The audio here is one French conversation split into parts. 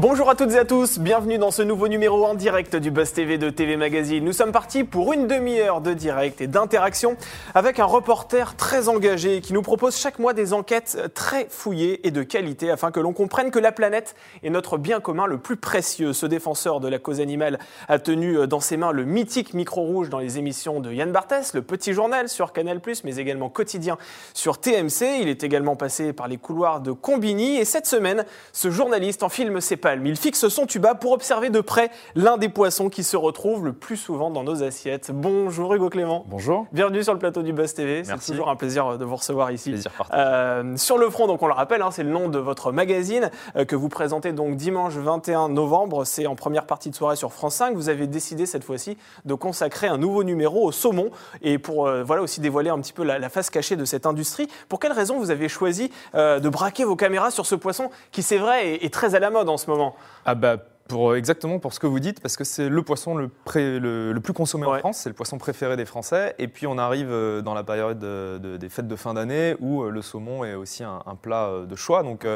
Bonjour à toutes et à tous, bienvenue dans ce nouveau numéro en direct du Buzz TV de TV Magazine. Nous sommes partis pour une demi-heure de direct et d'interaction avec un reporter très engagé qui nous propose chaque mois des enquêtes très fouillées et de qualité afin que l'on comprenne que la planète est notre bien commun le plus précieux. Ce défenseur de la cause animale a tenu dans ses mains le mythique micro rouge dans les émissions de Yann Barthès, le petit journal sur Canal+, mais également quotidien sur TMC. Il est également passé par les couloirs de Combini et cette semaine, ce journaliste en filme ses pas il fixe son tuba pour observer de près l'un des poissons qui se retrouve le plus souvent dans nos assiettes. Bonjour Hugo Clément. Bonjour. Bienvenue sur le plateau du Buzz TV. C'est toujours un plaisir de vous recevoir ici. Plaisir euh, sur le front, donc on le rappelle, hein, c'est le nom de votre magazine euh, que vous présentez donc dimanche 21 novembre. C'est en première partie de soirée sur France 5. Vous avez décidé cette fois-ci de consacrer un nouveau numéro au saumon et pour euh, voilà aussi dévoiler un petit peu la, face cachée de cette industrie. Pour quelle raison vous avez choisi de braquer vos caméras sur ce poisson qui, c'est vrai, est très à la mode en ce moment. Ah bah pour, euh, exactement pour ce que vous dites, parce que c'est le poisson le, le, plus consommé en France, c'est le poisson préféré des Français. Et puis on arrive euh, dans la période des fêtes de fin d'année où euh, le saumon est aussi un, plat de choix. Donc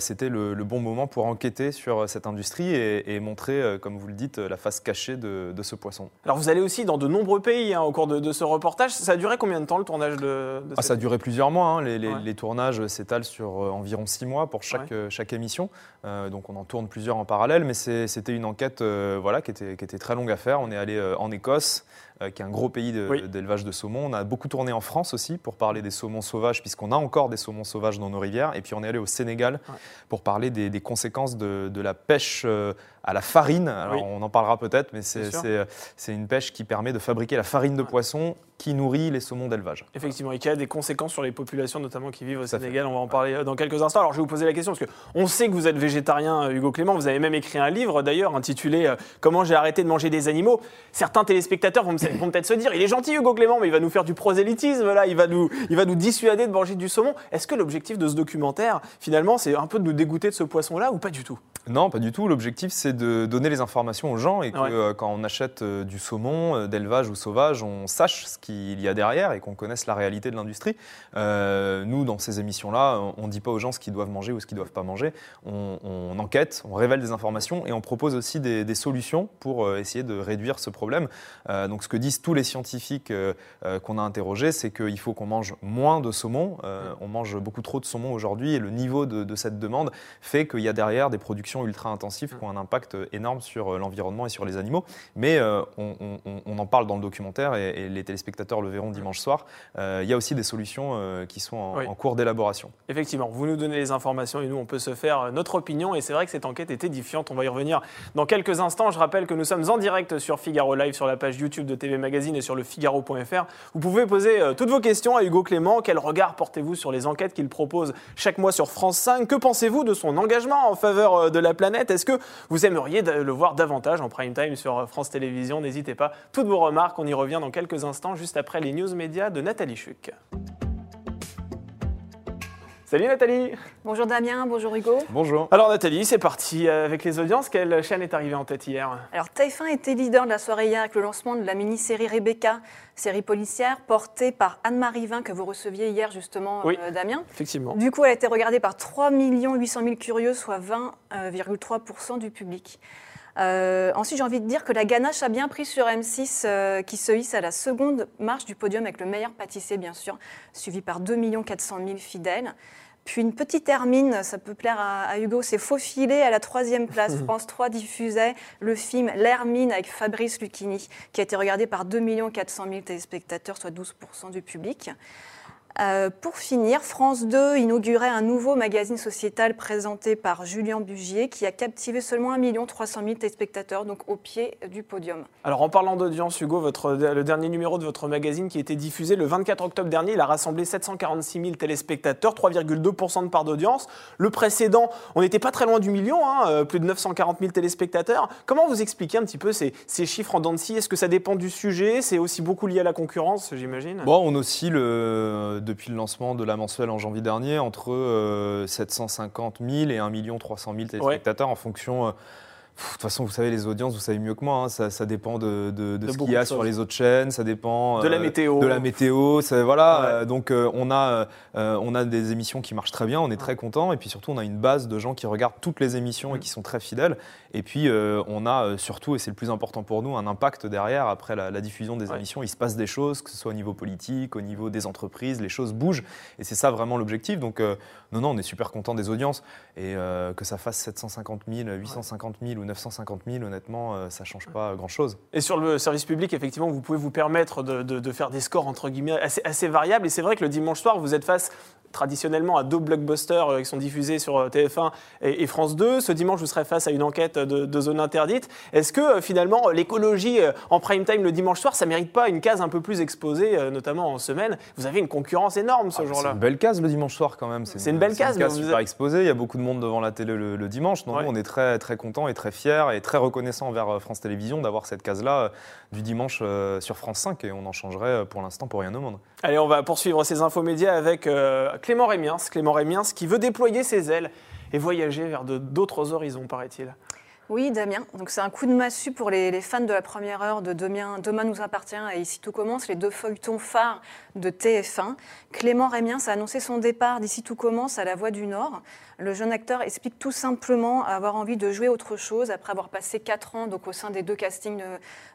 c'était le, bon moment pour enquêter sur cette industrie et, montrer, comme vous le dites, la face cachée de, ce poisson. Alors vous allez aussi dans de nombreux pays hein, au cours de, ce reportage. Ça a duré combien de temps le tournage de, ah, Ça a duré plusieurs mois. Hein. Les, tournages s'étalent sur environ six mois pour chaque, chaque émission. donc on en tourne plusieurs en parallèle mais c'était une enquête euh, voilà, qui, était, très longue à faire. On est allé euh, en Écosse, qui est un gros pays d'élevage de, saumon. On a beaucoup tourné en France aussi pour parler des saumons sauvages, puisqu'on a encore des saumons sauvages dans nos rivières. Et puis on est allé au Sénégal pour parler des, conséquences de, la pêche à la farine. Alors on en parlera peut-être, mais c'est une pêche qui permet de fabriquer la farine de poisson qui nourrit les saumons d'élevage. Effectivement, et qui a des conséquences sur les populations, notamment qui vivent au Sénégal. On va en parler euh, dans quelques instants. Alors, je vais vous poser la question, parce qu'on sait que vous êtes végétarien, euh, Hugo Clément. Vous avez même écrit un livre, d'ailleurs, intitulé euh, Comment j'ai arrêté de manger des animaux. Certains téléspectateurs vont, peut-être se dire Il est gentil, Hugo Clément, mais il va nous faire du prosélytisme, là, il va nous, il va nous dissuader de manger du saumon. Est-ce que l'objectif de ce documentaire, finalement, c'est un peu de nous dégoûter de ce poisson-là, ou pas du tout? Non, pas du tout. L'objectif, c'est de donner les informations aux gens et que quand on achète du saumon, d'élevage ou sauvage, on sache ce qu'il y a derrière et qu'on connaisse la réalité de l'industrie. Euh, nous, dans ces émissions-là, on ne dit pas aux gens ce qu'ils doivent manger ou ce qu'ils ne doivent pas manger. On, enquête, on révèle des informations et on propose aussi des, solutions pour euh, essayer de réduire ce problème. Euh, donc, ce que disent tous les scientifiques qu'on a interrogés, c'est qu'il faut qu'on mange moins de saumon. on mange beaucoup trop de saumon aujourd'hui et le niveau de, cette demande fait qu'il y a derrière des productions ultra intensives qui ont un impact énorme sur l'environnement et sur les animaux. Mais on, en parle dans le documentaire et, et les téléspectateurs le verront dimanche soir, euh, il y a aussi des solutions euh, qui sont en, cours d'élaboration. Effectivement, vous nous donnez les informations et nous, on peut se faire euh, notre opinion. Et c'est vrai que cette enquête est édifiante. On va y revenir dans quelques instants. Je rappelle que nous sommes en direct sur Figaro Live, sur la page YouTube de TV Magazine et sur le Figaro.fr. Vous pouvez poser toutes vos questions à Hugo Clément. Quel regard portez-vous sur les enquêtes qu'il propose chaque mois sur France 5 Que pensez-vous de son engagement en faveur de la planète? Est-ce que vous aimeriez le voir davantage en prime time sur France Télévisions? N'hésitez pas. Toutes vos remarques, on y revient dans quelques instants, juste après les news médias de Nathalie Chuc. Salut Nathalie Bonjour Damien, bonjour Hugo. Bonjour. Alors Nathalie, c'est parti avec les audiences. Quelle chaîne est arrivée en tête hier Alors TF1 était leader de la soirée hier avec le lancement de la mini-série Rebecca, série policière portée par Anne-Marie Vin que vous receviez hier justement oui, euh, Damien. Effectivement. Du coup, elle a été regardée par 3 800 000 curieux, soit 20,3% euh, du public. Euh, ensuite, j'ai envie de dire que la ganache a bien pris sur M6, euh, qui se hisse à la seconde marche du podium avec le meilleur pâtissier, bien sûr, suivi par 2 400 000 fidèles. Puis une petite Hermine, ça peut plaire à, Hugo, c'est Faufilé à la troisième place. France 3 diffusait le film L'Hermine avec Fabrice Lucchini, qui a été regardé par 2 400 000 téléspectateurs, soit 12% du public. Euh, pour finir, France 2 inaugurait un nouveau magazine sociétal présenté par Julien Bugier qui a captivé seulement 1 300 000 téléspectateurs, donc au pied du podium. Alors en parlant d'audience, Hugo, votre, le dernier numéro de votre magazine qui a été diffusé le 24 octobre dernier, il a rassemblé 746 000 téléspectateurs, 3,2% de part d'audience. Le précédent, on n'était pas très loin du million, hein, euh, plus de 940 000 téléspectateurs. Comment vous expliquez un petit peu ces, ces chiffres en dents de scie? Est-ce que ça dépend du sujet? C'est aussi beaucoup lié à la concurrence, j'imagine? Bon, on oscille le depuis le lancement de la mensuelle en janvier dernier entre 750 euh, 000 et 1 300 000 téléspectateurs en fonction. Euh, de toute façon, vous savez, les audiences, vous savez mieux que moi, hein, ça, dépend de, ce qu'il y a sur les autres chaînes, ça dépend de la météo. De la météo, voilà. donc on, a, on a des émissions qui marchent très bien, on est très content, et puis surtout on a une base de gens qui regardent toutes les émissions et mm. qui sont très fidèles. Et puis on a surtout, et c'est le plus important pour nous, un impact derrière après la, diffusion des émissions. Il se passe des choses, que ce soit au niveau politique, au niveau des entreprises, les choses bougent, et c'est ça vraiment l'objectif. Donc non, non, on est super content des audiences, et que ça fasse 750 000, 850 000 ou 950 000, honnêtement, euh, ça ne change pas grand-chose. Et sur le service public, effectivement, vous pouvez vous permettre de, faire des scores, entre guillemets, assez, assez variables. Et c'est vrai que le dimanche soir, vous êtes face traditionnellement à deux blockbusters euh, qui sont diffusés sur euh, TF1 et, France 2. Ce dimanche, vous serez face à une enquête de, zone interdite. Est-ce que finalement l'écologie en prime time le dimanche soir, ça mérite pas une case un peu plus exposée, notamment en semaine? Vous avez une concurrence énorme ce ah, jour-là. C'est une belle case le dimanche soir quand même. C'est une, belle case. Une case super exposée. Il y a beaucoup de monde devant la télé le, dimanche. Donc on est très très content et très fier et très reconnaissant envers France Télévisions d'avoir cette case-là euh, du dimanche euh, sur France 5 et on en changerait euh, pour l'instant pour rien au monde. Allez, on va poursuivre ces infos médias avec Clément Rémiens. Clément Rémiens qui veut déployer ses ailes et voyager vers d'autres horizons, paraît-il. Oui, Damien. Donc c'est un coup de massue pour les, fans de la première heure de Demain, Demain nous appartient et Ici tout commence, les deux feuilletons phares de TF1. Clément Rémiens a annoncé son départ d'Ici tout commence à La Voix du Nord. Le jeune acteur explique tout simplement avoir envie de jouer autre chose après avoir passé quatre ans donc, au sein des deux castings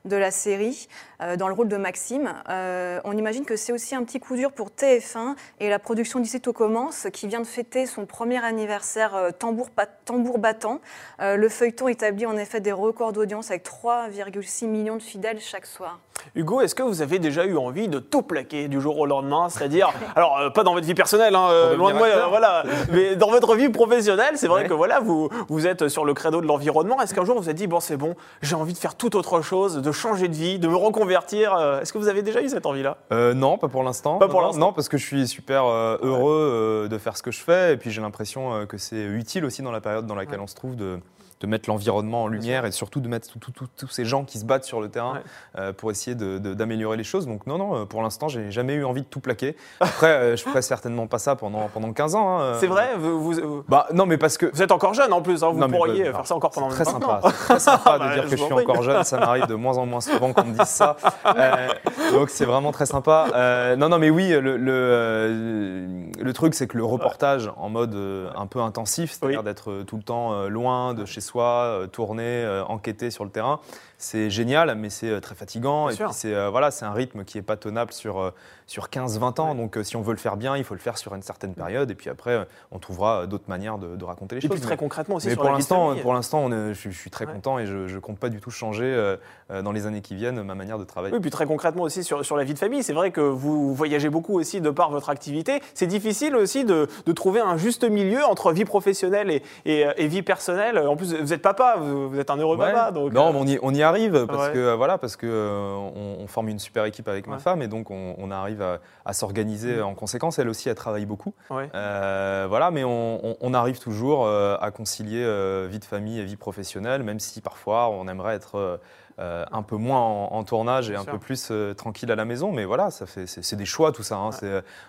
de, la série euh, dans le rôle de Maxime. Euh, on imagine que c'est aussi un petit coup dur pour TF1 et la production d'Ici tout commence qui vient de fêter son premier anniversaire euh, tambour, tambour battant. le feuilleton établit en effet des records d'audience avec 3,6 millions de fidèles chaque soir. Hugo, est-ce que vous avez déjà eu envie de tout plaquer du jour au lendemain? C'est-à-dire, alors pas dans votre vie personnelle, hein, loin de moi, voilà, mais dans votre vie professionnel, c'est vrai que voilà, vous, vous êtes sur le credo de l'environnement. Est-ce qu'un jour vous êtes dit, bon, c'est bon, j'ai envie de faire tout autre chose, de changer de vie, de me reconvertir euh, Est-ce que vous avez déjà eu cette envie-là? Euh, Non, pas pour l'instant. Pas pour l'instant. Non, parce que je suis super euh, heureux de faire ce que je fais. Et puis j'ai l'impression que c'est utile aussi dans la période dans laquelle on se trouve de de mettre l'environnement en lumière et surtout de mettre tous ces gens qui se battent sur le terrain euh, pour essayer d'améliorer les choses. Donc non, non, euh, pour l'instant, j'ai jamais eu envie de tout plaquer. Après, euh, je ferai certainement pas ça pendant, pendant 15 ans. Hein, c'est vrai vous, Bah non, mais parce que... Vous êtes encore jeune en plus, hein, vous pourriez faire ça encore pendant très sympa, très sympa de dire que je suis encore jeune, ça m'arrive de moins en moins souvent qu'on me dise ça. donc c'est vraiment très sympa. non, non, mais oui, le, le, truc, c'est que le reportage en mode un peu intensif, c'est-à-dire d'être tout le temps loin de chez soi, euh, tourner, euh, enquêter sur le terrain c'est génial, mais c'est euh, très fatigant. et puis c'est euh, voilà, c'est un rythme qui est pas tenable sur, euh, sur 15-20 ans. Donc si on veut le faire bien, il faut le faire sur une certaine période. Et puis après, on trouvera d'autres manières de, raconter les choses. Et puis très concrètement aussi mais sur pour l'instant, pour l'instant, je, suis très content et je, ne compte pas du tout changer dans les années qui viennent ma manière de travailler. Oui, puis très concrètement aussi sur, sur la vie de famille. C'est vrai que vous voyagez beaucoup aussi de par votre activité. C'est difficile aussi de, de, trouver un juste milieu entre vie professionnelle et, et, vie personnelle. En plus, vous êtes papa, vous, êtes un heureux papa. Donc, non, on y, on y arrive parce que euh, voilà, parce que euh, on, forme une super équipe avec ma femme et donc on, arrive à, s'organiser en conséquence. Elle aussi, elle travaille beaucoup. Euh, voilà, mais on, arrive toujours à concilier vie de famille et vie professionnelle, même si parfois on aimerait être un peu moins en, tournage et un peu plus tranquille à la maison. Mais voilà, ça fait, c'est, des choix tout ça. Hein.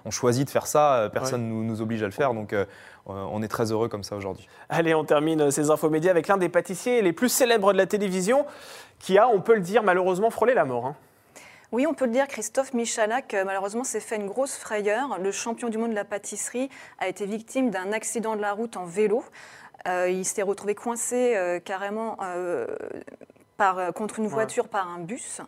on choisit de faire ça, personne ne nous, nous, oblige à le faire. Donc on est très heureux comme ça aujourd'hui. Allez, on termine ces infos médias avec l'un des pâtissiers les plus célèbres de la télévision qui a, on peut le dire, malheureusement frôlé la mort. Hein. Oui, on peut le dire, Christophe Michalak, euh, malheureusement, s'est fait une grosse frayeur. Le champion du monde de la pâtisserie a été victime d'un accident de la route en vélo. Euh, il s'est retrouvé coincé euh, carrément par, contre une voiture par un bus.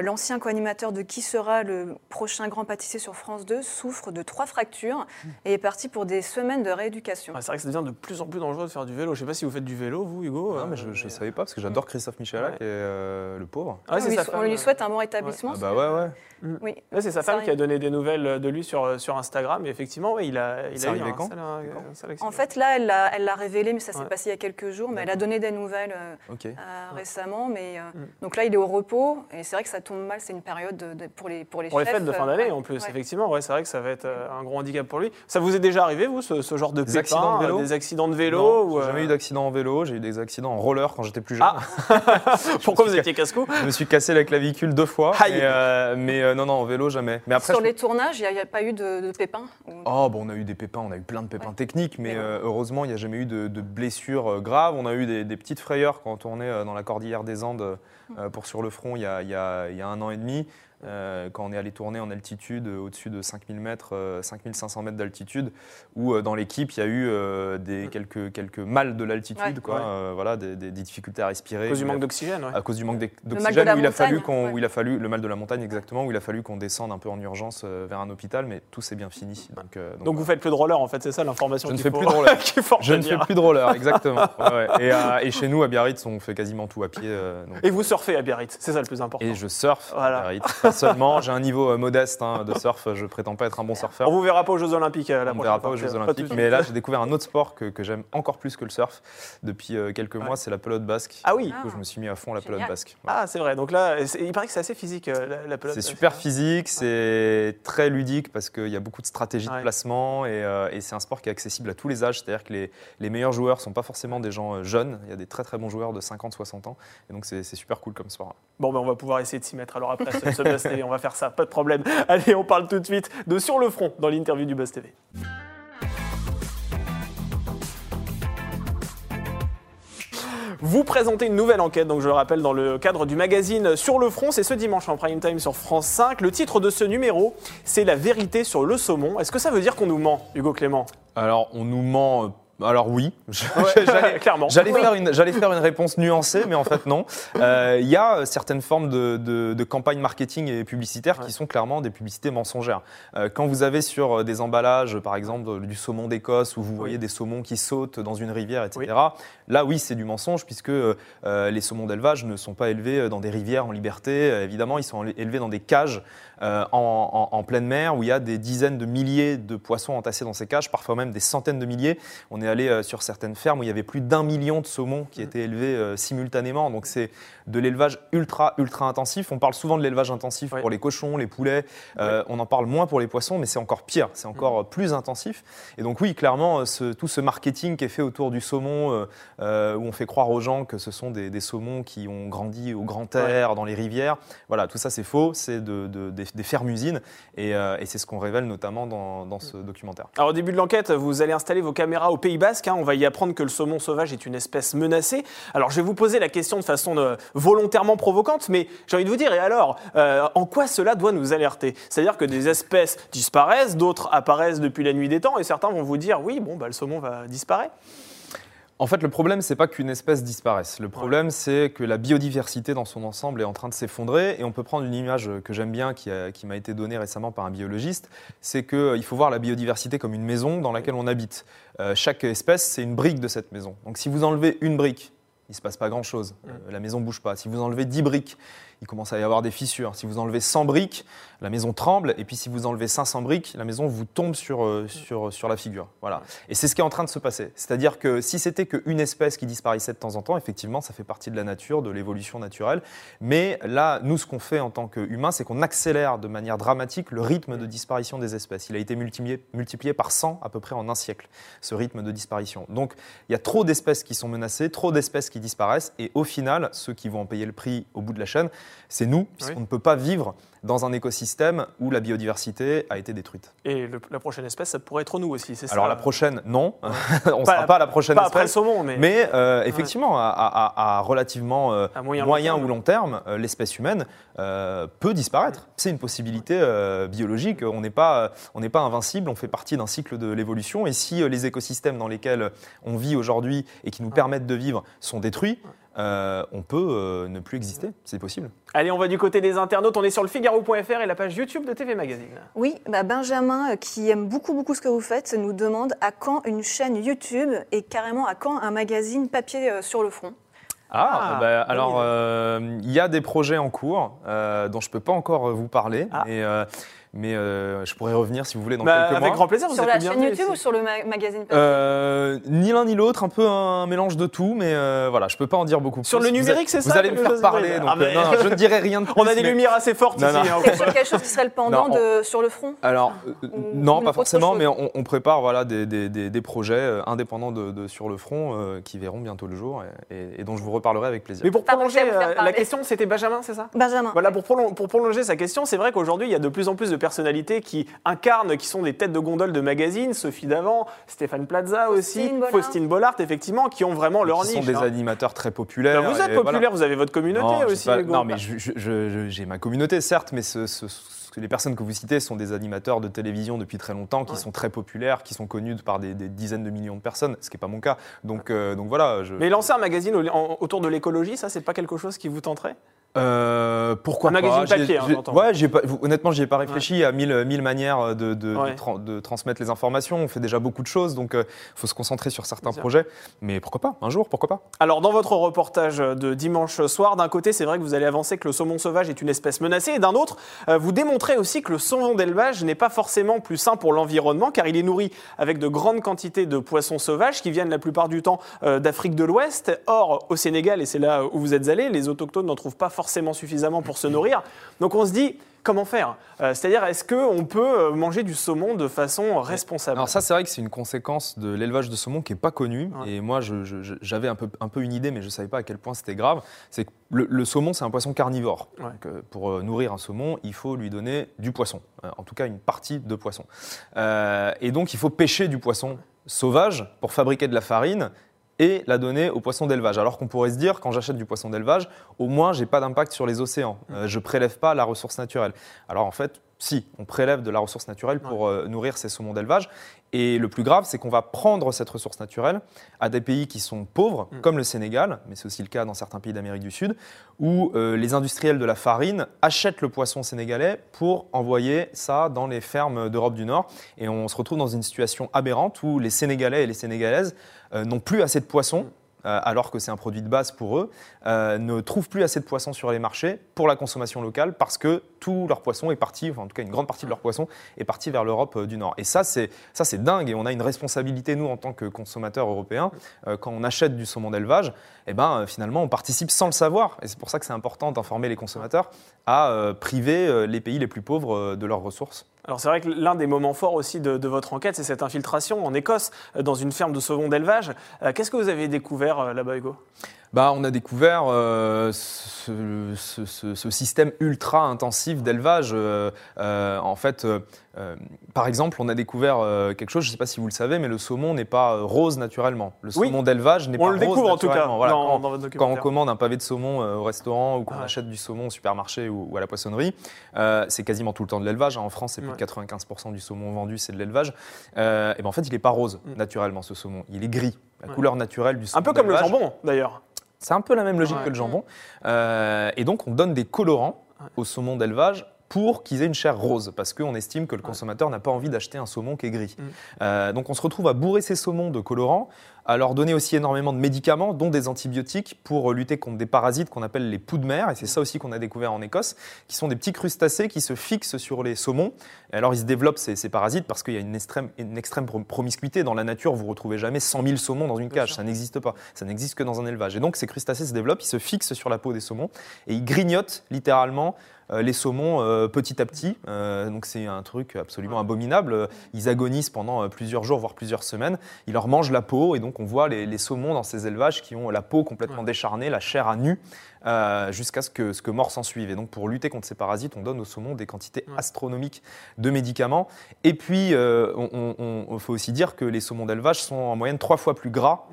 L'ancien co-animateur de Qui sera le prochain grand pâtissier sur France 2 souffre de trois fractures et est parti pour des semaines de rééducation. c'est vrai que ça devient de plus en plus dangereux de faire du vélo. Je ne sais pas si vous faites du vélo, vous, Hugo. Non, mais je ne savais pas parce que j'adore Christophe Michalak et euh, le pauvre. Ah, on, lui, souhaite un bon rétablissement. Ah bah ouais, ouais. Mm. Oui. c'est sa femme qui a donné des nouvelles de lui sur, sur Instagram. Et effectivement, il a, il a eu un, quand En fait, là, elle l'a, révélé, mais ça s'est passé il y a quelques jours. Mais elle a donné des nouvelles euh, euh, récemment. Mais, mm. Donc là, il est au repos. Et c'est vrai que ça tombe mal, c'est une période pour les pour les pour les fêtes de fin d'année en plus. Effectivement, ouais, c'est vrai que ça va être un gros handicap pour lui. Ça vous est déjà arrivé vous, ce, genre de des accidents de vélo Des accidents de vélo J'ai jamais eu d'accident en vélo. J'ai eu des accidents en roller quand j'étais plus jeune. Ah. Pourquoi vous étiez casse-cou Je me suis cassé la clavicule deux fois. mais non, non, en vélo jamais. Mais après, sur les tournages, il n'y a, pas eu de, pépins Oh, bon, on a eu des pépins, on a eu plein de pépins techniques, mais heureusement, il n'y a jamais eu de, blessures graves. On a eu des, petites frayeurs quand on tournait dans la cordillère des Andes pour sur le front il y a un an et demi. Euh, quand on est allé tourner en altitude, euh, au-dessus de 5000 mètres, 5500 euh, mètres d'altitude, où dans l'équipe, il y a eu des, quelques, quelques mal de l'altitude, quoi, voilà, des, difficultés à respirer. À cause du manque d'oxygène, À cause du manque d'oxygène, où il a fallu qu'on, où il a fallu, le mal de la montagne exactement, où il a fallu qu'on descende un peu en urgence vers un hôpital, mais tout s'est bien fini. Donc, donc, vous faites plus de roller, en fait, c'est ça l'information Je ne fais plus de roller. Je ne fais plus de roller, exactement. et, et, chez nous, à Biarritz, on fait quasiment tout à pied. Et vous surfez à Biarritz, c'est ça le plus important. Et je surfe à Biarritz seulement. J'ai un niveau euh, modeste hein, de surf. Je prétends pas être un bon surfeur. On vous verra pas aux Jeux Olympiques. Euh, la On ne verra pas aux Jeux Olympiques. Mais là, j'ai découvert un autre sport que, que j'aime encore plus que le surf depuis euh, quelques mois. C'est la pelote basque. Ah oui. Du coup, je me suis mis à fond la pelote basque. Ah, c'est vrai. Donc là, il paraît que c'est assez physique la, pelote. C'est super physique. C'est très ludique parce qu'il y a beaucoup de stratégies de placement et, et c'est un sport qui est accessible à tous les âges. C'est-à-dire que les, les meilleurs joueurs sont pas forcément des gens jeunes. Il y a des très très bons joueurs de 50-60 ans. Et donc c'est super cool comme sport. Bon, ben on va pouvoir essayer de s'y mettre alors après ce, ce on va faire ça, pas de problème. Allez, on parle tout de suite de Sur le front dans l'interview du Buzz TV. Vous présentez une nouvelle enquête, donc je le rappelle, dans le cadre du magazine Sur le front. C'est ce dimanche en prime time sur France 5. Le titre de ce numéro, c'est La vérité sur le saumon. Est-ce que ça veut dire qu'on nous ment, Hugo Clément? Alors, on nous ment alors oui, j'allais clairement. J'allais faire une, faire une réponse nuancée, mais en fait non. Euh, il y a certaines formes de, de, campagnes marketing et publicitaires qui sont clairement des publicités mensongères. Euh, quand vous avez sur des emballages, par exemple du saumon d'Écosse, où vous voyez des saumons qui sautent dans une rivière, etc. Là, oui, c'est du mensonge puisque euh, les saumons d'élevage ne sont pas élevés dans des rivières en liberté. évidemment, ils sont élevés dans des cages en, en, pleine mer où il y a des dizaines de milliers de poissons entassés dans ces cages, parfois même des centaines de milliers. On est aller euh, sur certaines fermes où il y avait plus d'un million de saumons qui mm. étaient élevés euh, simultanément. Donc c'est de l'élevage ultra, ultra intensif. On parle souvent de l'élevage intensif pour les cochons, les poulets. Euh, on en parle moins pour les poissons, mais c'est encore pire, c'est encore mm. plus intensif. Et donc oui, clairement, tout ce marketing qui est fait autour du saumon, où on fait croire aux gens que ce sont des, saumons qui ont grandi au grand air, dans les rivières, voilà, tout ça c'est faux, c'est de, des, fermes-usines. Et, c'est ce qu'on révèle notamment dans, dans, ce documentaire. Alors au début de l'enquête, vous allez installer vos caméras au Pays Basque. Hein. on va y apprendre que le saumon sauvage est une espèce menacée. Alors je vais vous poser la question de façon euh, volontairement provocante, mais j'ai envie de vous dire, et alors, euh, en quoi cela doit nous alerter? C'est-à-dire que des espèces disparaissent, d'autres apparaissent depuis la nuit des temps, et certains vont vous dire, oui, bon, bah, le saumon va disparaître. En fait, le problème, c'est pas qu'une espèce disparaisse. Le problème, c'est que la biodiversité dans son ensemble est en train de s'effondrer. Et on peut prendre une image que j'aime bien, qui, m'a été donnée récemment par un biologiste. C'est qu'il euh, faut voir la biodiversité comme une maison dans laquelle on habite. Euh, chaque espèce, c'est une brique de cette maison. Donc, si vous enlevez une brique, il ne se passe pas grand-chose. Euh, la maison bouge pas. Si vous enlevez 10 briques, il commence à y avoir des fissures. Si vous enlevez 100 briques, la maison tremble. Et puis si vous enlevez 500 briques, la maison vous tombe sur, euh, sur, sur la figure. Voilà. Et c'est ce qui est en train de se passer. C'est-à-dire que si c'était qu'une espèce qui disparaissait de temps en temps, effectivement, ça fait partie de la nature, de l'évolution naturelle. Mais là, nous, ce qu'on fait en tant qu'humains, c'est qu'on accélère de manière dramatique le rythme de disparition des espèces. Il a été multiplié, multiplié par 100 à peu près en un siècle, ce rythme de disparition. Donc il y a trop d'espèces qui sont menacées, trop d'espèces qui disparaissent. Et au final, ceux qui vont en payer le prix au bout de la chaîne, c'est nous, puisqu'on ne peut pas vivre dans un écosystème où la biodiversité a été détruite. Et la prochaine espèce, ça pourrait être nous aussi, c'est ça Alors la prochaine, non. on ne sera pas la prochaine espèce. Après le saumon, mais... Mais euh, effectivement, à, relativement euh, moyen, ou long terme, euh, l'espèce humaine peut disparaître. C'est une possibilité biologique. On n'est pas, on pas invincible, on fait partie d'un cycle de l'évolution. Et si les écosystèmes dans lesquels on vit aujourd'hui et qui nous permettent de vivre sont détruits, euh, on peut euh, ne plus exister. C'est possible. Allez, on va du côté des internautes. On est sur le Figaro.fr et la page YouTube de TV Magazine. Oui, bah Benjamin, euh, qui aime beaucoup, beaucoup ce que vous faites, nous demande à quand une chaîne YouTube et carrément à quand un magazine papier sur le front ah, ah bah, alors il y a des projets en cours dont je ne peux pas encore vous parler. Ah. mais je pourrais revenir si vous voulez dans bah, quelques avec grand plaisir. Sur la chaîne YouTube ou sur le magazine Ni l'un ni l'autre, un peu un mélange de tout, mais voilà, je peux pas en dire beaucoup plus. Sur le numérique, c'est ça Vous allez me faire parler, donc non, je ne dirai rien de plus. On a des lumières assez fortes ici. Hein, quelque chose qui serait le pendant de, sur le front? Alors, non, pas forcément, mais on, prépare voilà, des, des, des, projets indépendants de, de, sur le front qui verront bientôt le jour et, dont je vous reparlerai avec plaisir. Mais pour prolonger la question, c'était Benjamin, c'est ça? Benjamin. Voilà, pour, pour prolonger sa question, c'est vrai qu'aujourd'hui, il y a de plus en plus de personnalités qui incarnent, qui sont des têtes de gondole de magazines, Sophie Davant, Stéphane Plaza aussi, Faustine Bollard, effectivement, qui ont vraiment leur niche. Ce sont des hein. animateurs très populaires. Ben, vous êtes populaire, vous avez votre communauté aussi. non, mais j'ai ma communauté, certes, mais ce, les personnes que vous citez sont des animateurs de télévision depuis très longtemps, qui sont très populaires, qui sont connus par des, dizaines de millions de personnes, ce qui n'est pas mon cas. Donc, euh, donc voilà. Mais lancer un magazine autour de l'écologie, ça, c'est pas quelque chose qui vous tenterait? Euh, pourquoi un magazine papier, hein, Ouais, j'ai pas, honnêtement, pas réfléchi. à mille, mille manières de, de, transmettre les informations. On fait déjà beaucoup de choses, donc il euh, faut se concentrer sur certains projets. Mais pourquoi pas? Un jour, pourquoi pas? Alors, dans votre reportage de dimanche soir, d'un côté, c'est vrai que vous allez avancer que le saumon sauvage est une espèce menacée, et d'un autre, euh, vous démontrez aussi que le saumon d'élevage n'est pas forcément plus sain pour l'environnement, car il est nourri avec de grandes quantités de poissons sauvages qui viennent la plupart du temps d'Afrique de l'Ouest. Or, au Sénégal, et c'est là où vous êtes allé, les autochtones n'en trouvent pas forcément forcément suffisamment pour se nourrir. Donc on se dit, comment faire? Euh, C'est-à-dire, est-ce qu'on peut euh, manger du saumon de façon responsable? Alors ça, c'est vrai que c'est une conséquence de l'élevage de saumon qui n'est pas connue. Et moi, j'avais un peu, un peu une idée, mais je ne savais pas à quel point c'était grave. C'est que le, saumon, c'est un poisson carnivore. Euh, pour nourrir un saumon, il faut lui donner du poisson. en tout cas, une partie de poisson. et donc, il faut pêcher du poisson sauvage pour fabriquer de la farine et la donner aux poissons d'élevage. Alors qu'on pourrait se dire, quand j'achète du poisson d'élevage, au moins, j'ai pas d'impact sur les océans. Je euh, je prélève pas la ressource naturelle. Alors en fait, si, on prélève de la ressource naturelle pour euh, nourrir ces saumons d'élevage. Et le plus grave, c'est qu'on va prendre cette ressource naturelle à des pays qui sont pauvres, mm. comme le Sénégal, mais c'est aussi le cas dans certains pays d'Amérique du Sud, où euh, les industriels de la farine achètent le poisson sénégalais pour envoyer ça dans les fermes d'Europe du Nord. Et on se retrouve dans une situation aberrante où les Sénégalais et les Sénégalaises euh, n'ont plus assez de poissons euh, alors que c'est un produit de base pour eux, euh, ne trouvent plus assez de poissons sur les marchés pour la consommation locale parce que tout leur poisson est parti, en tout cas une grande partie de leur poisson est partie vers l'Europe euh, du Nord. Et ça, c'est ça, c'est dingue. Et on a une responsabilité nous en tant que consommateurs européens quand on achète du saumon d'élevage. Eh ben, finalement, on participe sans le savoir. Et c'est pour ça que c'est important d'informer les consommateurs à priver les pays les plus pauvres de leurs ressources. Alors c'est vrai que l'un des moments forts aussi de, votre enquête, c'est cette infiltration en Écosse, euh, dans une ferme de saumon d'élevage. Euh, qu'est-ce que vous avez découvert euh, là-bas, Hugo? Bah, on a découvert ce, système ultra intensif d'élevage. en fait, par exemple, on a découvert quelque chose, je ne sais pas si vous le savez, mais le saumon n'est pas rose naturellement. Le saumon d'élevage n'est pas rose On le découvre en tout cas quand, on commande un pavé de saumon au restaurant ou qu'on achète du saumon au supermarché ou, à la poissonnerie, c'est quasiment tout le temps de l'élevage. Hein. En France, c'est 95% du saumon vendu, c'est de l'élevage. Euh, et ben en fait, il n'est pas rose, mm. naturellement, ce saumon. Il est gris, la couleur naturelle du saumon. Un peu comme le jambon, d'ailleurs. C'est un peu la même logique que le jambon. Euh, et donc, on donne des colorants au saumon d'élevage pour qu'ils aient une chair rose, parce qu'on estime que le consommateur n'a pas envie d'acheter un saumon qui est gris. Mm. Euh, donc on se retrouve à bourrer ces saumons de colorants, à leur donner aussi énormément de médicaments, dont des antibiotiques, pour lutter contre des parasites qu'on appelle les poux de mer, et c'est ça aussi qu'on a découvert en Écosse, qui sont des petits crustacés qui se fixent sur les saumons. Et alors ils se développent ces, parasites parce qu'il y a une extrême, une extrême promiscuité. Dans la nature, vous ne retrouvez jamais 100 000 saumons dans une cage, ça n'existe pas. Ça n'existe que dans un élevage. Et donc ces crustacés se développent, ils se fixent sur la peau des saumons, et ils grignotent littéralement les saumons euh, petit à petit. Euh, donc c'est un truc absolument abominable. Ils agonisent pendant plusieurs jours, voire plusieurs semaines. Ils leur mangent la peau et donc on voit les, saumons dans ces élevages qui ont la peau complètement décharnée, la chair à nu. jusqu'à ce que, ce que mort s'en suive. Et donc, pour lutter contre ces parasites, on donne aux saumons des quantités astronomiques de médicaments. Et puis, il faut aussi dire que les saumons d'élevage sont en moyenne trois fois plus gras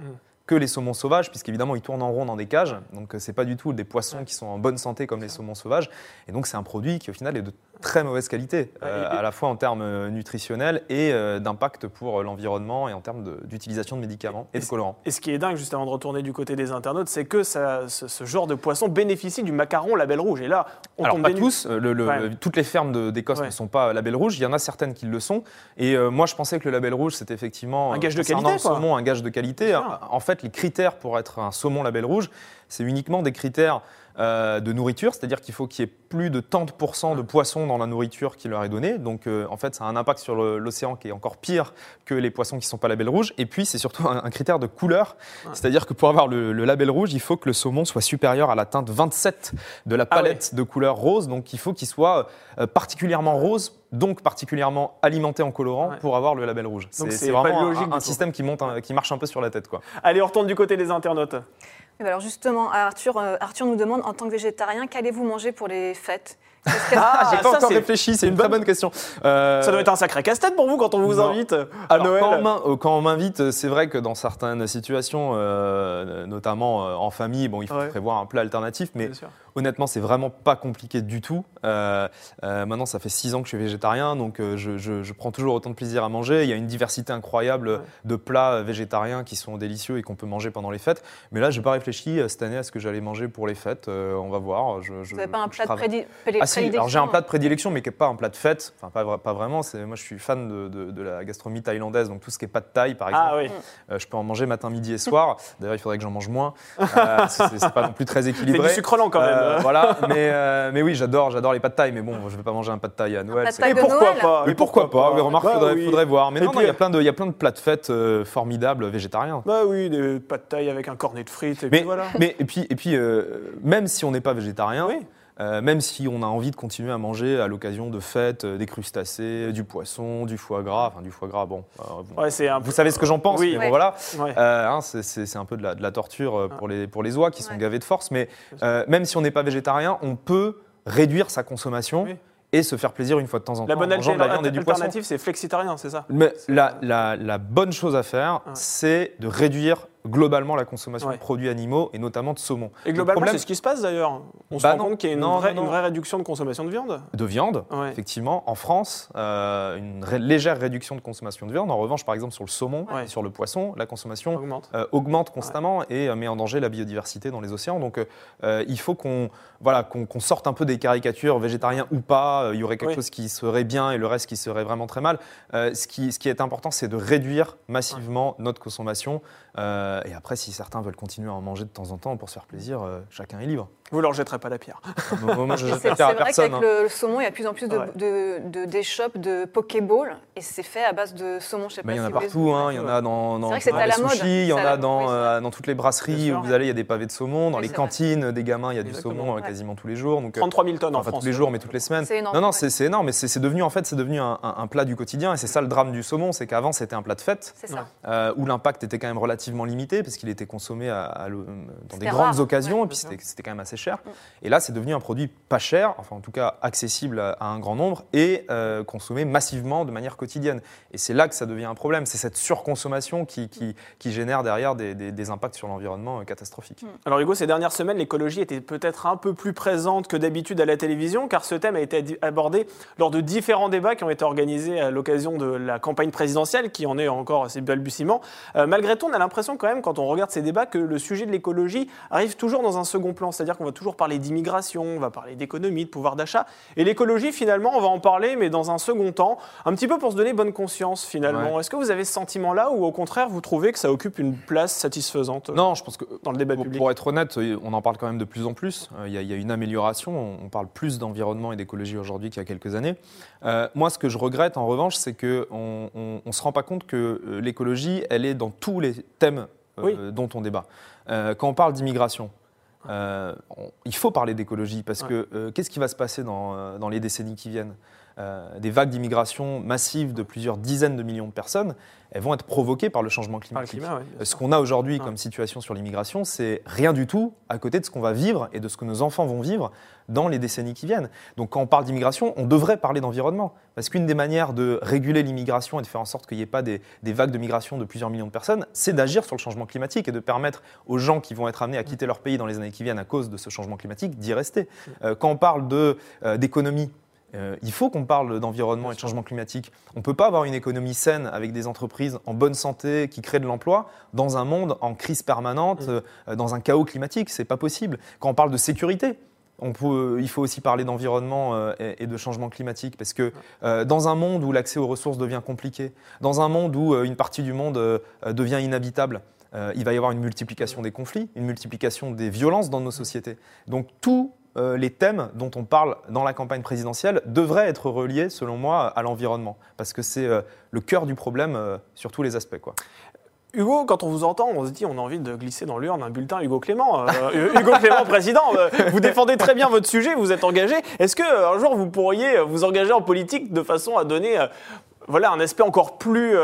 que les saumons sauvages, puisqu'évidemment ils tournent en rond dans des cages, donc euh, c'est pas du tout des poissons qui sont en bonne santé comme les saumons sauvages, et donc c'est un produit qui au final est de très mauvaise qualité, euh, à la fois en termes euh, nutritionnels et d'impact pour l'environnement et en termes d'utilisation de, médicaments et, de colorants. Et ce qui est dingue, juste avant de retourner du côté des internautes, c'est que ça, ce, genre de poisson bénéficie du macaron label rouge. Et là, on Alors, pas tous, toutes les fermes d'Écosse ne sont pas label rouge, il y en a certaines qui le sont, et moi je pensais que le label rouge c'était effectivement un gage de qualité, saumon, un gage de qualité. En fait, les critères pour être un saumon label rouge, c'est uniquement des critères euh, de nourriture, c'est-à-dire qu'il faut qu'il y ait plus de tant de pourcents de poissons dans la nourriture qui leur est donnée. Donc, euh, en fait, ça a un impact sur l'océan qui est encore pire que les poissons qui ne sont pas label rouge. Et puis, c'est surtout un, critère de couleur. C'est-à-dire que pour avoir le, label rouge, il faut que le saumon soit supérieur à la teinte 27 de la ah palette de couleur rose. Donc, il faut qu'il soit euh, particulièrement rose donc particulièrement alimenté en colorant pour avoir le label rouge. C'est vraiment un, système qui, monte, qui marche un peu sur la tête. Quoi. Allez, on retourne du côté des internautes. Ben alors justement, Arthur, euh, Arthur nous demande, en tant que végétarien, qu'allez-vous manger pour les fêtes? Ah, j'ai pas encore réfléchi, c'est une, très bonne question. Euh, ça doit être un sacré casse-tête pour vous quand on vous invite à Noël. Euh, quand on m'invite, c'est vrai que dans certaines situations, notamment en famille, bon, il faut prévoir un plat alternatif, mais honnêtement, c'est vraiment pas compliqué du tout. maintenant, ça fait six ans que je suis végétarien, donc je, prends toujours autant de plaisir à manger. Il y a une diversité incroyable de plats végétariens qui sont délicieux et qu'on peut manger pendant les fêtes. Mais là, je n'ai pas réfléchi cette année à ce que j'allais manger pour les fêtes. on va voir. Je, vous n'avez pas un plat de prédilection ah, alors j'ai un plat de prédilection, mais qui n'est pas un plat de fête. Enfin, pas, pas vraiment. Moi, je suis fan de, la gastronomie thaïlandaise, donc tout ce qui est pas de thaï, par ah exemple. Ah, oui. je peux en manger matin, midi et soir. D'ailleurs, il faudrait que j'en mange moins. Euh, c'est pas non plus très équilibré. C'est du sucre lent quand même. Euh, voilà. Mais, euh, mais oui, j'adore, j'adore les pâtes thaï. Mais bon, je vais pas manger un pâte thaï à Noël. Et pourquoi pas Mais pourquoi pas Mais remarque, bah faudrait, faudrait, voir. Mais non, il y a plein de, il y a plein de plats de fête formidables végétariens. Bah oui, des pâtes thaï avec un cornet de frites. Et mais, puis voilà. Mais et puis, et puis même si on n'est pas végétarien. Euh, même si on a envie de continuer à manger à l'occasion de fêtes, euh, des crustacés, du poisson, du foie gras, enfin du foie gras, bon. Euh, vous savez ce que j'en pense, oui. mais bon, voilà. Hein, c'est un peu de la, torture pour les, pour les oies qui sont gavés de force, mais même si on n'est pas végétarien, on peut réduire sa consommation et se faire plaisir une fois de temps en temps. La bonne alternative, c'est flexitarien, c'est ça? Mais la, la, bonne chose à faire, c'est de réduire globalement la consommation de produits animaux et notamment de saumon. Et globalement, c'est ce qui se passe d'ailleurs. On se bah rend compte qu'il y a une, vraie, une, vraie, réduction de consommation de viande. De viande, effectivement. En France, euh, une légère réduction de consommation de viande. En revanche, par exemple, sur le saumon, sur le poisson, la consommation augmente, euh, augmente constamment et euh, met en danger la biodiversité dans les océans. Donc, il faut qu'on voilà, qu'on sorte un peu des caricatures, végétariens ou pas. Il y aurait quelque chose qui serait bien et le reste qui serait vraiment très mal. ce, qui, ce qui est important, c'est de réduire massivement notre consommation. Euh, et après, si certains veulent continuer à en manger de temps en temps pour se faire plaisir, euh, chacun est libre. Vous leur jetterez pas la pierre. moi, je jette la pierre à personne. C'est vrai qu'avec le, saumon, il y a de plus en plus de, de, d'échoppes de Pokéball, et c'est fait à base de saumon. Je sais pas il y en a partout, hein, il y en a dans, dans, dans les sushis, il y en a dans, euh, dans toutes les brasseries où vous allez, il y a des pavés de saumon. Dans les cantines des gamins, il y a du saumon quasiment tous les jours. Donc, 33 000 tonnes en France. tous les jours, mais toutes les semaines. Non, non, c'est énorme. Mais c'est devenu en fait, c'est devenu un plat du quotidien, et c'est ça le drame du saumon, c'est qu'avant c'était un plat de fête, où l'impact était quand même relativement limité, parce qu'il était consommé dans des grandes occasions, et puis c'était quand même assez cher. Mm. Et là, c'est devenu un produit pas cher, enfin en tout cas accessible à, un grand nombre, et euh, consommé massivement de manière quotidienne. Et c'est là que ça devient un problème, c'est cette surconsommation qui, qui, génère derrière des, impacts sur l'environnement euh, catastrophiques. Mm. Alors Hugo, ces dernières semaines, l'écologie était peut-être un peu plus présente que d'habitude à la télévision, car ce thème a été abordé lors de différents débats qui ont été organisés à l'occasion de la campagne présidentielle, qui en est encore assez balbutiement. Euh, malgré tout, on a l'impression quand même, quand on regarde ces débats, que le sujet de l'écologie arrive toujours dans un second plan, c'est-à-dire qu'on va toujours parler d'immigration, on va parler d'économie, de pouvoir d'achat, et l'écologie, finalement, on va en parler, mais dans un second temps, un petit peu pour se donner bonne conscience, finalement. Est-ce que vous avez ce sentiment-là, ou au contraire, vous trouvez que ça occupe une place satisfaisante Non, je pense que dans le débat public. Pour être honnête, on en parle quand même de plus en plus. Euh, il y a, une amélioration. On parle plus d'environnement et d'écologie aujourd'hui qu'il y a quelques années. Euh, moi, ce que je regrette, en revanche, c'est qu'on ne se rend pas compte que euh, l'écologie, elle est dans tous les thèmes euh, dont on débat. Euh, quand on parle d'immigration, euh, il faut parler d'écologie parce que qu'est-ce qui va se passer dans, dans les décennies qui viennent? Des vagues d'immigration massives de plusieurs dizaines de millions de personnes, elles vont être provoquées par le changement climatique. ce qu'on a aujourd'hui comme situation sur l'immigration, c'est rien du tout à côté de ce qu'on va vivre et de ce que nos enfants vont vivre dans les décennies qui viennent. Donc quand on parle d'immigration, on devrait parler d'environnement. Parce qu'une des manières de réguler l'immigration et de faire en sorte qu'il n'y ait pas des, vagues de migration de plusieurs millions de personnes, c'est d'agir sur le changement climatique et de permettre aux gens qui vont être amenés à quitter leur pays dans les années qui viennent à cause de ce changement climatique d'y rester. Euh, quand on parle euh, d'économie, euh, il faut qu'on parle d'environnement et de changement climatique. On ne peut pas avoir une économie saine avec des entreprises en bonne santé qui créent de l'emploi dans un monde en crise permanente, dans un chaos climatique. C'est pas possible. Quand on parle de sécurité, il faut aussi parler d'environnement euh, et, de changement climatique, parce que euh, dans un monde où l'accès aux ressources devient compliqué, dans un monde où euh, une partie du monde devient inhabitable, il va y avoir une multiplication des conflits, une multiplication des violences dans nos sociétés. Donc tout les thèmes dont on parle dans la campagne présidentielle devraient être reliés, selon moi, à l'environnement. Parce que c'est le cœur du problème sur tous les aspects. Quoi. Hugo, quand on vous entend, on se dit on a envie de glisser dans l'urne un bulletin Hugo Clément. Euh, Hugo Clément, président, euh, vous défendez très bien votre sujet, vous êtes engagé. Est-ce qu'un euh, jour vous pourriez vous engager en politique de façon à donner voilà, un aspect encore plus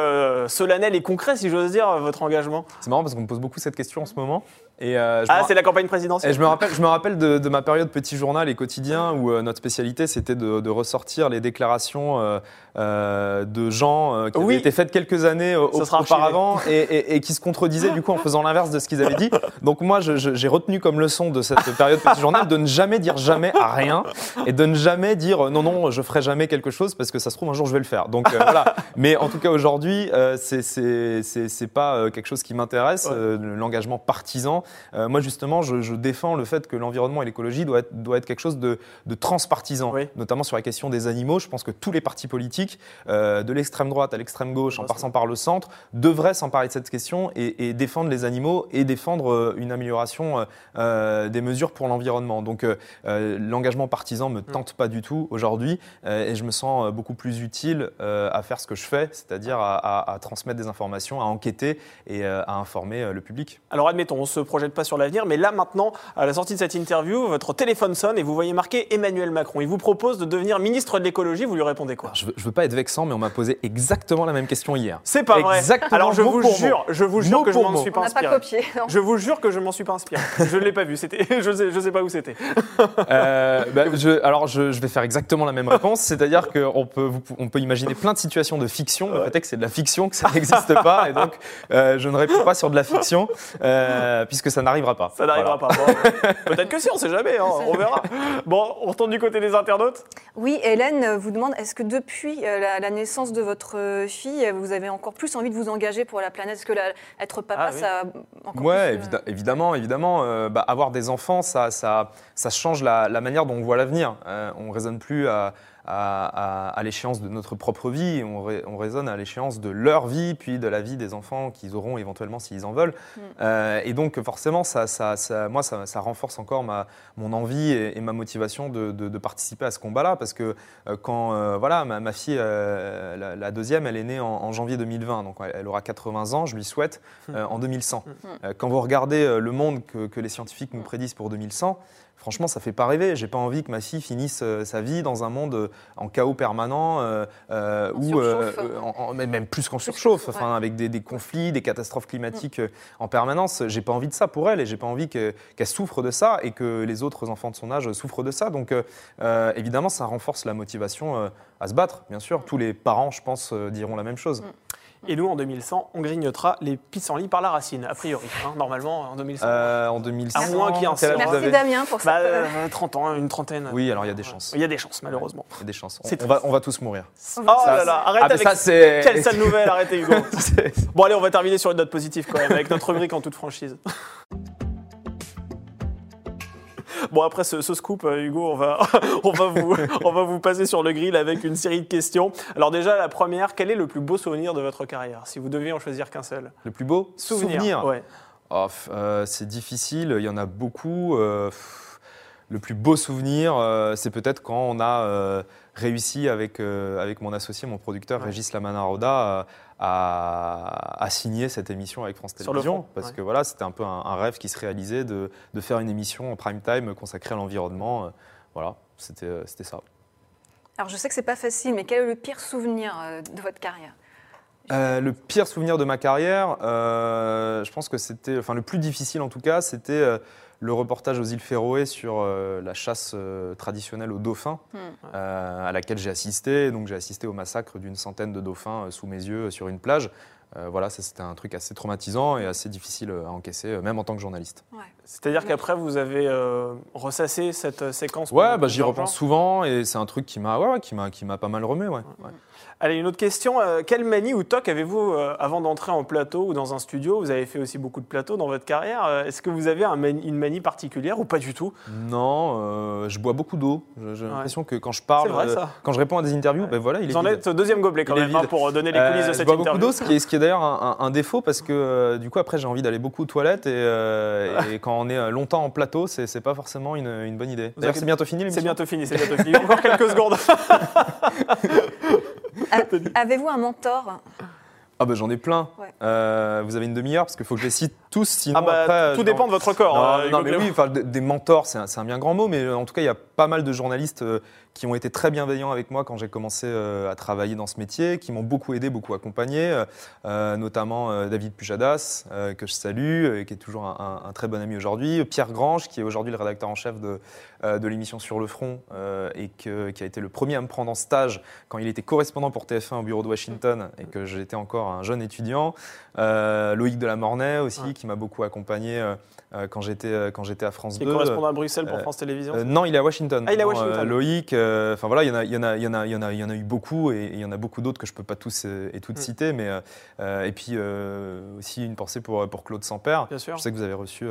solennel et concret, si j'ose dire, votre engagement? C'est marrant parce qu'on me pose beaucoup cette question en ce moment. Euh, ah, c'est la campagne présidentielle. Et je me rappelle, je me rappelle de, ma période petit journal et quotidien où euh, notre spécialité c'était de, ressortir les déclarations euh, de gens qui avaient été faites quelques années auparavant et, qui se contredisaient du coup en faisant l'inverse de ce qu'ils avaient dit. Donc moi, j'ai retenu comme leçon de cette période petit journal de ne jamais dire jamais à rien et de ne jamais dire non non, je ferai jamais quelque chose parce que ça se trouve un jour je vais le faire. Donc voilà. Mais en tout cas aujourd'hui, c'est pas quelque chose qui m'intéresse. L'engagement partisan. Euh, moi, justement, je, défends le fait que l'environnement et l'écologie doit être, doit être quelque chose de, transpartisan, notamment sur la question des animaux. Je pense que tous les partis politiques, euh, de l'extrême droite à l'extrême gauche, en passant par le centre, devraient s'emparer de cette question et, défendre les animaux et défendre euh, une amélioration des mesures pour l'environnement. Donc, l'engagement partisan me mm. tente pas du tout aujourd'hui et je me sens beaucoup plus utile à faire ce que je fais, c'est-à-dire à, à, transmettre des informations, à enquêter et à informer le public. Alors, admettons, on se projette pas sur l'avenir, mais là maintenant, à la sortie de cette interview, votre téléphone sonne et vous voyez marqué Emmanuel Macron. Il vous propose de devenir ministre de l'écologie, vous lui répondez quoi? Je veux, veux pas être vexant, mais on m'a posé exactement la même question hier. C'est pas vrai. Exactement. Alors je vous jure, je vous jure que je m'en suis pas inspiré. On pas copié. Je vous jure que je m'en suis pas inspiré. je ne l'ai pas vu. C'était, je sais, je sais pas où c'était. euh, bah, alors je, vais faire exactement la même réponse, c'est-à-dire qu'on peut, on peut imaginer plein de situations de fiction. Le fait est que c'est de la fiction, que ça n'existe pas, et donc euh, je ne réponds pas sur de la fiction euh, puisque ça n'arrivera pas. Ça n'arrivera pas. Peut-être que si, on ne sait jamais, hein, on verra. Bon, on retourne du côté des internautes Oui, Hélène vous demande est-ce que depuis euh, la, naissance de votre euh, fille, vous avez encore plus envie de vous engager pour la planète? Est-ce que être papa, ah ça encore ouais, plus, euh, évidemment, évidemment. Bah, avoir des enfants, ça, ça, ça change la, manière dont on voit l'avenir. on ne raisonne plus à à, l'échéance de notre propre vie, on, raisonne à l'échéance de leur vie, puis de la vie des enfants qu'ils auront éventuellement s'ils en veulent. Mm. Euh, et donc forcément, ça, ça, moi, ça, renforce encore ma, mon envie et, ma motivation de, participer à ce combat-là, parce que euh, quand euh, voilà, ma, fille, la, deuxième, elle est née en, janvier 2020, donc elle aura 80 ans, je lui souhaite, mm. en 2100. Mm. quand vous regardez le monde que, que les scientifiques nous prédisent pour 2100, franchement, ça fait pas rêver. J'ai pas envie que ma fille finisse euh, sa vie dans un monde euh, en chaos permanent euh, ou même plus qu'en surchauffe, enfin avec des, conflits, des catastrophes climatiques en permanence. J'ai pas envie de ça pour elle et j'ai pas envie qu'elle souffre de ça et que les autres enfants de son âge souffrent de ça. Donc évidemment, ça renforce la motivation à se battre. Bien sûr, tous les parents, je pense, diront la même chose. Mm. Et nous, en 2100, on grignotera les pissenlits par la racine, a priori. Hein, normalement, en 2100. Euh, en 2100. À moins qu'il y ait un Merci Damien pour ça. Bah, 30 euh, ans, une trentaine. Oui, alors il y a des chances. Il y a des chances, malheureusement. Il y a des chances. On, va, on va, tous mourir. Oh là là, arrête ah, avec ça, Quelle sale nouvelle, arrêtez Hugo. bon, allez, on va terminer sur une note positive quand même, avec notre rubrique en toute franchise. Bon, après ce, scoop, euh, Hugo, on va, on, va vous, on va vous passer sur le grill avec une série de questions. Alors déjà, la première, quel est le plus beau souvenir de votre carrière, si vous deviez en choisir qu'un seul Le plus beau souvenir, ouais. Oh, euh, c'est difficile, il y en a beaucoup. Euh, le plus beau souvenir, c'est peut-être quand on a réussi avec, avec mon associé, mon producteur Régis Lamanaroda, à, signer cette émission avec France Télévisions. Parce que voilà, c'était un peu un, rêve qui se réalisait de, de, faire une émission en prime time consacrée à l'environnement. Euh, voilà, euh, c'était ça. Alors je sais que c'est pas facile, mais quel est le pire souvenir euh, de votre carrière? Le pire souvenir de ma carrière, je pense que c'était, enfin le plus difficile en tout cas, c'était le reportage aux îles Féroé sur euh, la chasse euh, traditionnelle aux dauphins, hmm. euh, à laquelle j'ai assisté. Donc j'ai assisté au massacre d'une centaine de dauphins sous mes yeux sur une plage. voilà, ça c'était un truc assez traumatisant et assez difficile à encaisser, même en tant que journaliste. C'est-à-dire qu'après vous avez ressassé cette séquence Ouais, bah, j'y repense souvent et c'est un truc qui m'a ouais, qui qui m'a pas mal remué. Ouais. Allez, une autre question. Euh, quelle manie ou toc avez-vous euh, avant d'entrer en plateau ou dans un studio? Vous avez fait aussi beaucoup de plateaux dans votre carrière. Euh, est-ce que vous avez une manie particulière ou pas du tout? Non, je bois beaucoup d'eau. J'ai l'impression que quand je parle, quand je réponds à des interviews, ben voilà, il est Vous en êtes au deuxième gobelet quand même hein, pour donner les coulisses de cette je bois beaucoup d'eau, ce qui est, d'ailleurs un, défaut parce que du coup après j'ai envie d'aller beaucoup aux toilettes et, et, quand on est longtemps en plateau, c'est pas forcément une, une bonne idée. D'ailleurs c'est bientôt fini C'est bientôt fini, c'est bientôt fini. Encore quelques secondes. Avez-vous un mentor? Ah bah j'en ai plein. Euh, vous avez une demi-heure parce qu'il faut que je les cite tous, sinon ah bah, après, tout dépend de votre corps. Non, non mais oui, des mentors, c'est un, un, bien grand mot, mais en tout cas il y a pas mal de journalistes euh, qui ont été très bienveillants avec moi quand j'ai commencé euh, à travailler dans ce métier, qui m'ont beaucoup aidé, beaucoup accompagné, notamment David Pujadas, que je salue, et qui est toujours un, très bon ami aujourd'hui, Pierre Grange, qui est aujourd'hui le rédacteur en chef de, de l'émission Sur le Front, et que, qui a été le premier à me prendre en stage quand il était correspondant pour TF1 au bureau de Washington, et que j'étais encore un jeune étudiant. Euh, Loïc de la Mornay aussi, qui m'a beaucoup accompagné euh, euh, quand j'étais quand j'étais à France 2. Il correspondant à Bruxelles pour France Télévisions. non, il est à Washington. Ah, il est à Washington. Loïc, enfin voilà, il y en a, il y en a, il y en a, il y en a, il y en a eu beaucoup et il y en a beaucoup d'autres que je peux pas tous et toutes mm. citer, mais et puis aussi une pensée pour pour Claude Sampère. Bien sûr. Je sais que vous avez reçu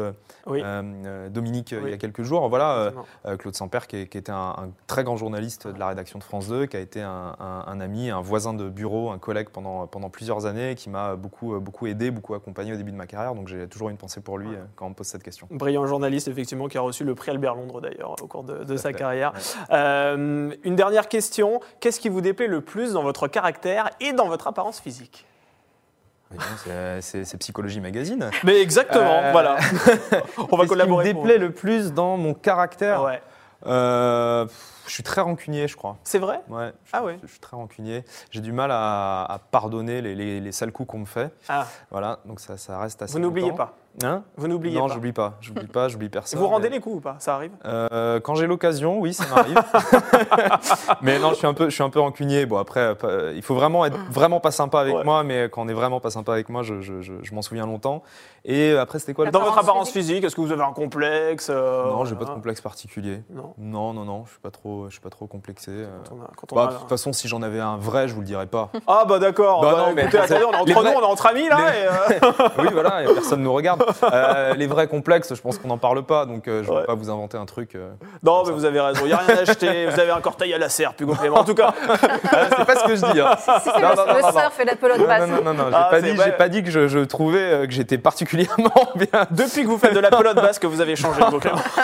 Dominique il y a quelques jours. Voilà, Claude Sampère qui, était un, très grand journaliste de la rédaction de France 2, qui a été un, un ami, un voisin de bureau, un collègue pendant pendant plusieurs années, qui m'a beaucoup beaucoup aidé, beaucoup accompagné au début de ma carrière. Donc j'ai toujours une pensée pour lui quand on me pose cette question. Brillant journaliste, effectivement, qui a reçu le prix Albert Londres d'ailleurs au cours de, sa carrière. Euh, une dernière question qu'est-ce qui vous déplaît le plus dans votre caractère et dans votre apparence physique? C'est Psychologie Magazine. Mais exactement, euh, voilà. on va collaborer. Ce qui me déplaît le plus dans mon caractère? Ouais. Euh, je suis très rancunier, je crois. C'est vrai? Ouais. ah ouais. Je suis très rancunier. J'ai du mal à, pardonner les, les, sales coups qu'on me fait. Ah. Voilà, donc ça, ça reste assez. Vous n'oubliez pas Hein Vous n'oubliez pas Non, j'oublie pas. J'oublie pas, j'oublie personne. Vous rendez les coups ou pas? Ça arrive? Euh, Quand j'ai l'occasion, oui, ça m'arrive. mais non, je suis un peu, je suis un peu rancunier. Bon, après, il faut vraiment être vraiment pas sympa avec moi, mais quand on est vraiment pas sympa avec moi, je, je, je, m'en souviens longtemps. Et après, c'était quoi le Dans votre apparence physique, est-ce que vous avez un complexe euh, Non, j'ai pas de complexe particulier. Non, non, non, non je suis pas trop, je suis pas trop complexé. Euh. Bah, de toute façon, si j'en avais un vrai, je vous le dirais pas. Ah bah d'accord. Bah, bah, non, mais écoutez, attendez, on est entre nous, on est entre amis là. oui, voilà, personne nous regarde. Euh, les vrais complexes, je pense qu'on n'en parle pas, donc euh, je ne vais pas vous inventer un truc. Euh, non, mais vous avez raison, il n'y a rien à acheter, vous avez un corteil à la serre, Hugo Clément. En tout cas, c'est pas ce que je dis. Hein. Si, c'est le, surf et la pelote basse. Non, non, non, j'ai ah, pas, dit, pas dit que je, trouvais que j'étais particulièrement bien. Depuis que vous faites de la pelote basse, que vous avez changé.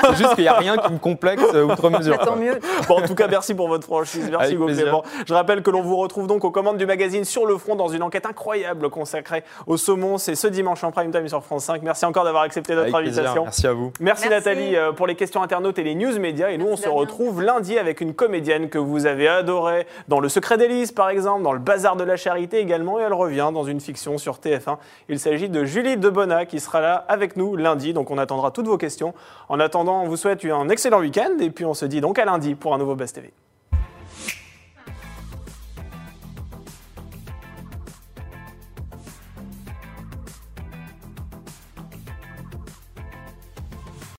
C'est juste qu'il n'y a rien qui me complexe outre mesure. Tant mieux. Bon, en tout cas, merci pour votre franchise. Merci, Clément. Je rappelle que l'on vous retrouve donc aux commandes du magazine Sur le Front dans une enquête incroyable consacrée au saumon. C'est ce dimanche en prime time sur France 5. Merci encore d'avoir accepté notre invitation. Merci à vous. Merci, Nathalie euh, pour les questions internautes et les news médias. Et nous, on se retrouve lundi avec une comédienne que vous avez adorée dans Le Secret d'Élise, par exemple, dans Le Bazar de la Charité également. Et elle revient dans une fiction sur TF1. Il s'agit de Julie Debona qui sera là avec nous lundi. Donc on attendra toutes vos questions. En attendant, on vous souhaite un excellent week-end. Et puis on se dit donc à lundi pour un nouveau Best TV.